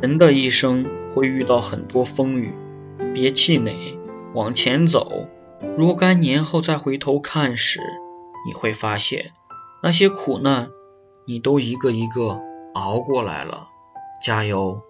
人的一生会遇到很多风雨别气馁往前走。若干年后再回头看时你会发现那些苦难你都一个一个熬过来了。加油。